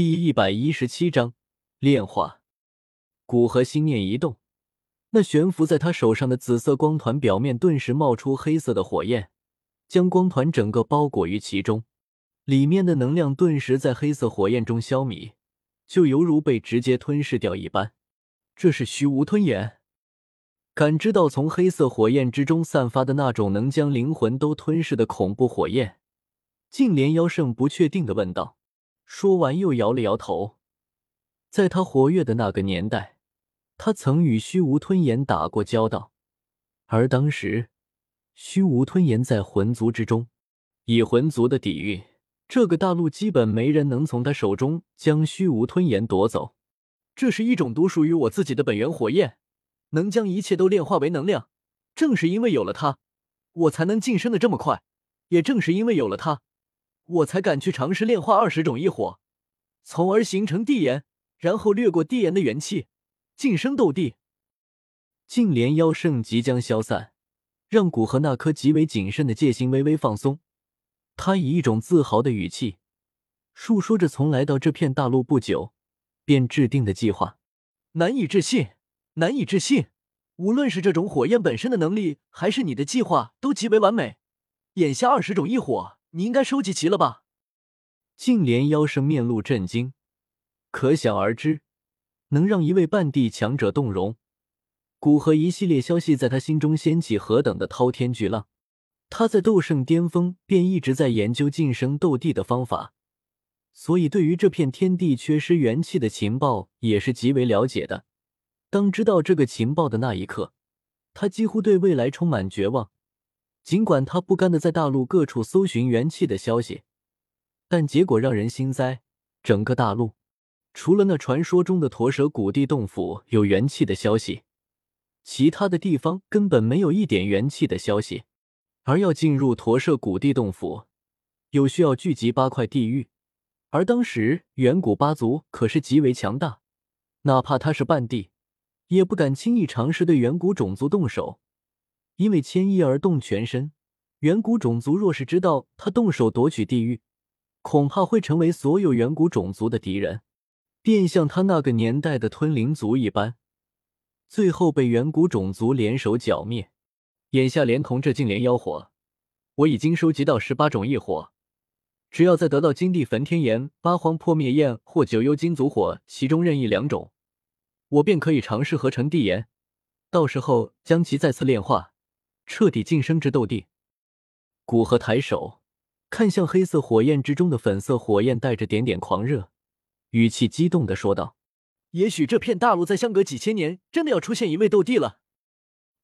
第一百一十七章炼化。古河心念一动，那悬浮在他手上的紫色光团表面顿时冒出黑色的火焰，将光团整个包裹于其中。里面的能量顿时在黑色火焰中消弭，就犹如被直接吞噬掉一般。这是虚无吞炎。感知到从黑色火焰之中散发的那种能将灵魂都吞噬的恐怖火焰，净莲妖圣不确定的问道。说完又摇了摇头。在他活跃的那个年代，他曾与虚无吞炎打过交道，而当时虚无吞炎在魂族之中，以魂族的底蕴。这个大陆基本没人能从他手中将虚无吞炎夺走。这是一种独属于我自己的本源火焰，能将一切都炼化为能量。正是因为有了它，我才能晋升的这么快。也正是因为有了它，我才敢去尝试炼化二十种异火，从而形成地炎，然后掠过地炎的元气，晋升斗帝。净莲妖圣即将消散，让古河那颗极为谨慎的戒心微微放松。他以一种自豪的语气述说着从来到这片大陆不久便制定的计划。难以置信，难以置信！无论是这种火焰本身的能力，还是你的计划，都极为完美。眼下二十种异火，你应该收集齐了吧？净莲妖圣面露震惊，可想而知，能让一位半地强者动容，古河一系列消息在他心中掀起何等的滔天巨浪。他在斗圣巅峰便一直在研究晋升斗帝的方法，所以对于这片天地缺失元气的情报也是极为了解的。当知道这个情报的那一刻，他几乎对未来充满绝望。尽管他不甘的在大陆各处搜寻元气的消息，但结果让人心塞。整个大陆，除了那传说中的驼蛇谷地洞府有元气的消息，其他的地方根本没有一点元气的消息。而要进入驼舍谷地洞府，有需要聚集八块地域，而当时远古八族可是极为强大，哪怕他是半帝，也不敢轻易尝试对远古种族动手，因为牵一而动全身。远古种族若是知道他动手夺取地狱，恐怕会成为所有远古种族的敌人，便像他那个年代的吞灵族一般，最后被远古种族联手剿灭。眼下，连同这净莲妖火，我已经收集到十八种异火。只要再得到金地焚天炎、八荒破灭焰或九幽金烛火其中任意两种，我便可以尝试合成地炎。到时候将其再次炼化，彻底晋升至斗帝。古河抬手看向黑色火焰之中的粉色火焰，带着点点狂热，语气激动的说道：“也许这片大陆在相隔几千年，真的要出现一位斗帝了。”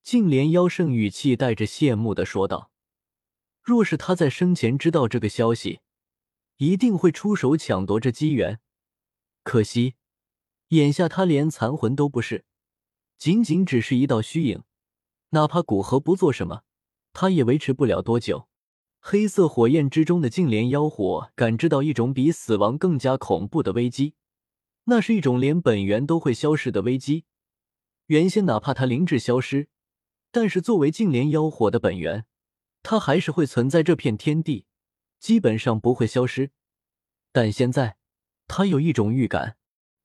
净莲妖圣语气带着羡慕的说道：“若是他在生前知道这个消息，一定会出手抢夺这机缘。可惜，眼下他连残魂都不是，仅仅只是一道虚影。哪怕古河不做什么，他也维持不了多久。”黑色火焰之中的净莲妖火感知到一种比死亡更加恐怖的危机，那是一种连本源都会消失的危机。原先哪怕他灵智消失，但是，作为净莲妖火的本源，它还是会存在这片天地，基本上不会消失。但现在，他有一种预感，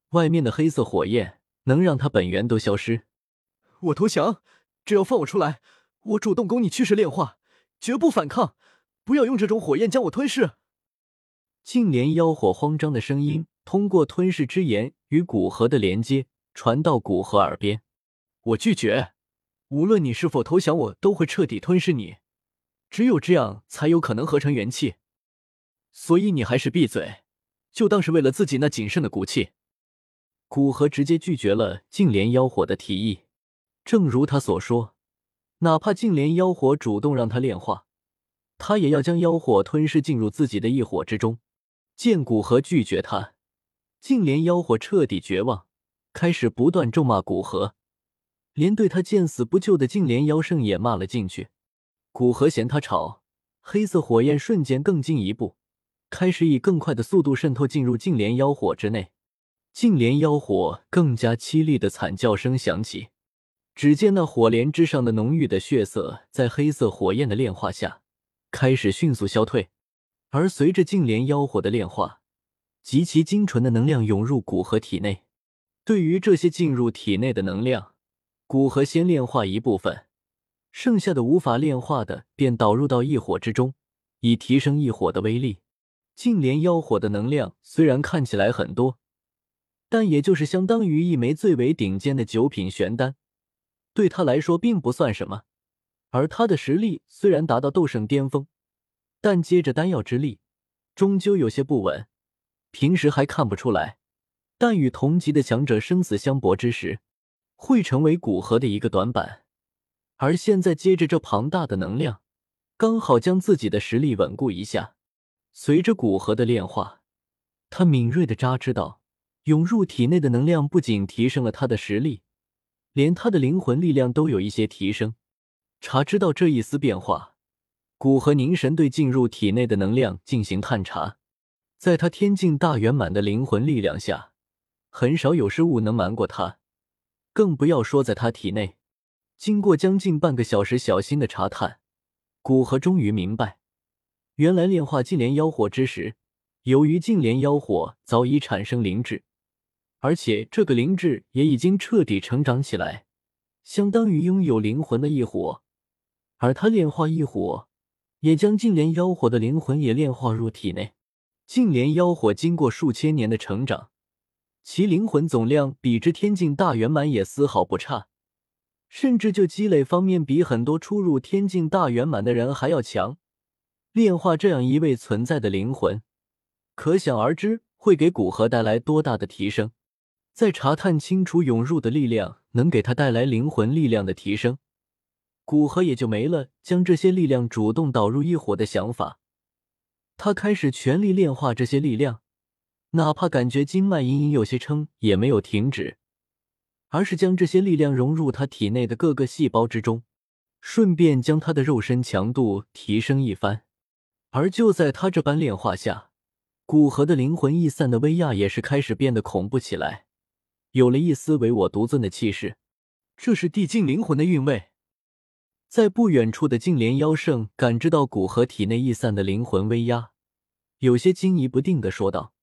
外面的黑色火焰能让他本源都消失。我投降，只要放我出来，我主动供你去世炼化，绝不反抗。不要用这种火焰将我吞噬。净莲妖火慌张的声音通过吞噬之炎与古河的连接传到古河耳边。我拒绝。无论你是否投降，我都会彻底吞噬你。只有这样才有可能合成元气。所以你还是闭嘴，就当是为了自己那仅剩的骨气。古河直接拒绝了净莲妖火的提议。正如他所说，哪怕净莲妖火主动让他炼化，他也要将妖火吞噬进入自己的异火之中。见古河拒绝他，净莲妖火彻底绝望，开始不断咒骂古河。连对他见死不救的净莲妖圣也骂了进去。古河嫌他吵，黑色火焰瞬间更进一步，开始以更快的速度渗透进入净莲妖火之内。净莲妖火更加凄厉的惨叫声响起。只见那火莲之上的浓郁的血色，在黑色火焰的炼化下，开始迅速消退。而随着净莲妖火的炼化，极其精纯的能量涌入古河体内。对于这些进入体内的能量，古河先炼化一部分，剩下的无法炼化的便导入到异火之中，以提升异火的威力。净莲妖火的能量虽然看起来很多，但也就是相当于一枚最为顶尖的九品玄丹，对他来说并不算什么。而他的实力虽然达到斗圣巅峰，但接着丹药之力，终究有些不稳。平时还看不出来，但与同级的强者生死相搏之时，会成为古河的一个短板。而现在接着这庞大的能量，刚好将自己的实力稳固一下。随着古河的炼化，他敏锐的扎知道，涌入体内的能量不仅提升了他的实力，连他的灵魂力量都有一些提升。查知道这一丝变化，古河凝神对进入体内的能量进行探查。在他天境大圆满的灵魂力量下，很少有事物能瞒过他，更不要说在他体内。经过将近半个小时小心的查探，古河终于明白，原来炼化净莲妖火之时，由于净莲妖火早已产生灵智，而且这个灵智也已经彻底成长起来，相当于拥有灵魂的异火。而他炼化异火，也将净莲妖火的灵魂也炼化入体内。净莲妖火经过数千年的成长，其灵魂总量比之天境大圆满也丝毫不差，甚至就积累方面比很多初入天境大圆满的人还要强。炼化这样一位存在的灵魂，可想而知会给古河带来多大的提升。在查探清楚涌入的力量能给他带来灵魂力量的提升。古河也就没了将这些力量主动导入异火的想法，他开始全力炼化这些力量，哪怕感觉经脉隐隐有些撑，也没有停止，而是将这些力量融入他体内的各个细胞之中，顺便将他的肉身强度提升一番。而就在他这般炼化下，古河的灵魂逸散的威亚也是开始变得恐怖起来，有了一丝唯我独尊的气势。这是地境灵魂的韵味。在不远处的净莲妖圣感知到古河体内溢散的灵魂威压，有些惊疑不定的说道：“